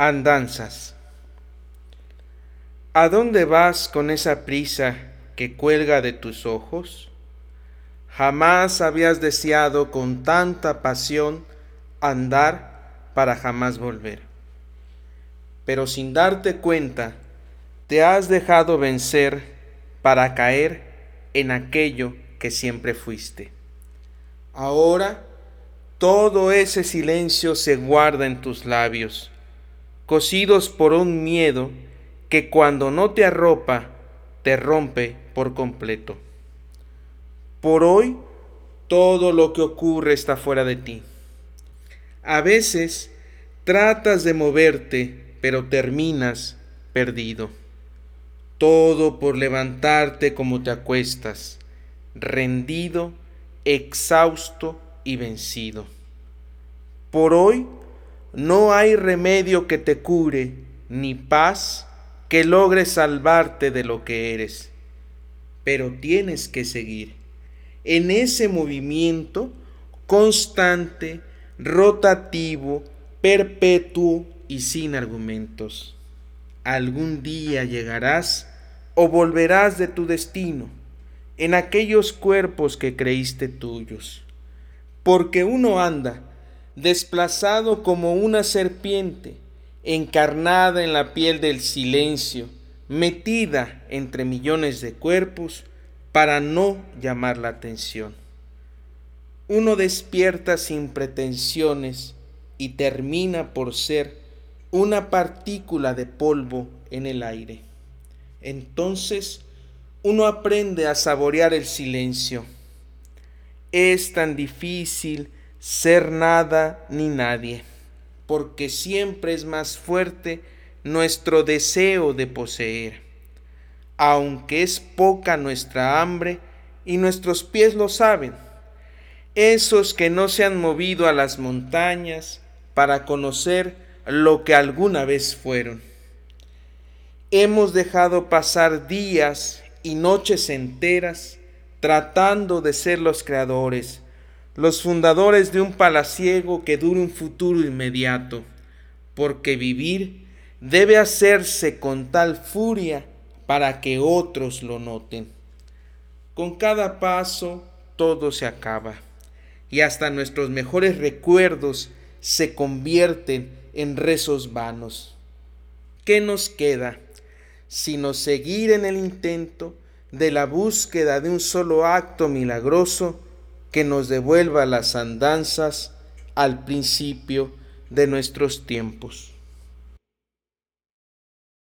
Andanzas. ¿A dónde vas con esa prisa que cuelga de tus ojos? Jamás habías deseado con tanta pasión andar para jamás volver. Pero sin darte cuenta, te has dejado vencer para caer en aquello que siempre fuiste. Ahora todo ese silencio se guarda en tus labios cosidos por un miedo que cuando no te arropa, te rompe por completo. Por hoy, todo lo que ocurre está fuera de ti. A veces tratas de moverte, pero terminas perdido. Todo por levantarte como te acuestas, rendido, exhausto y vencido. Por hoy, no hay remedio que te cure, ni paz que logre salvarte de lo que eres. Pero tienes que seguir en ese movimiento constante, rotativo, perpetuo y sin argumentos. Algún día llegarás o volverás de tu destino en aquellos cuerpos que creíste tuyos. Porque uno anda desplazado como una serpiente, encarnada en la piel del silencio, metida entre millones de cuerpos para no llamar la atención. Uno despierta sin pretensiones y termina por ser una partícula de polvo en el aire. Entonces uno aprende a saborear el silencio. Es tan difícil ser nada ni nadie, porque siempre es más fuerte nuestro deseo de poseer. Aunque es poca nuestra hambre y nuestros pies lo saben, esos que no se han movido a las montañas para conocer lo que alguna vez fueron. Hemos dejado pasar días y noches enteras tratando de ser los creadores, los fundadores de un palaciego que dure un futuro inmediato, porque vivir debe hacerse con tal furia para que otros lo noten. Con cada paso todo se acaba y hasta nuestros mejores recuerdos se convierten en rezos vanos. ¿Qué nos queda sino seguir en el intento de la búsqueda de un solo acto milagroso que nos devuelva las andanzas al principio de nuestros tiempos.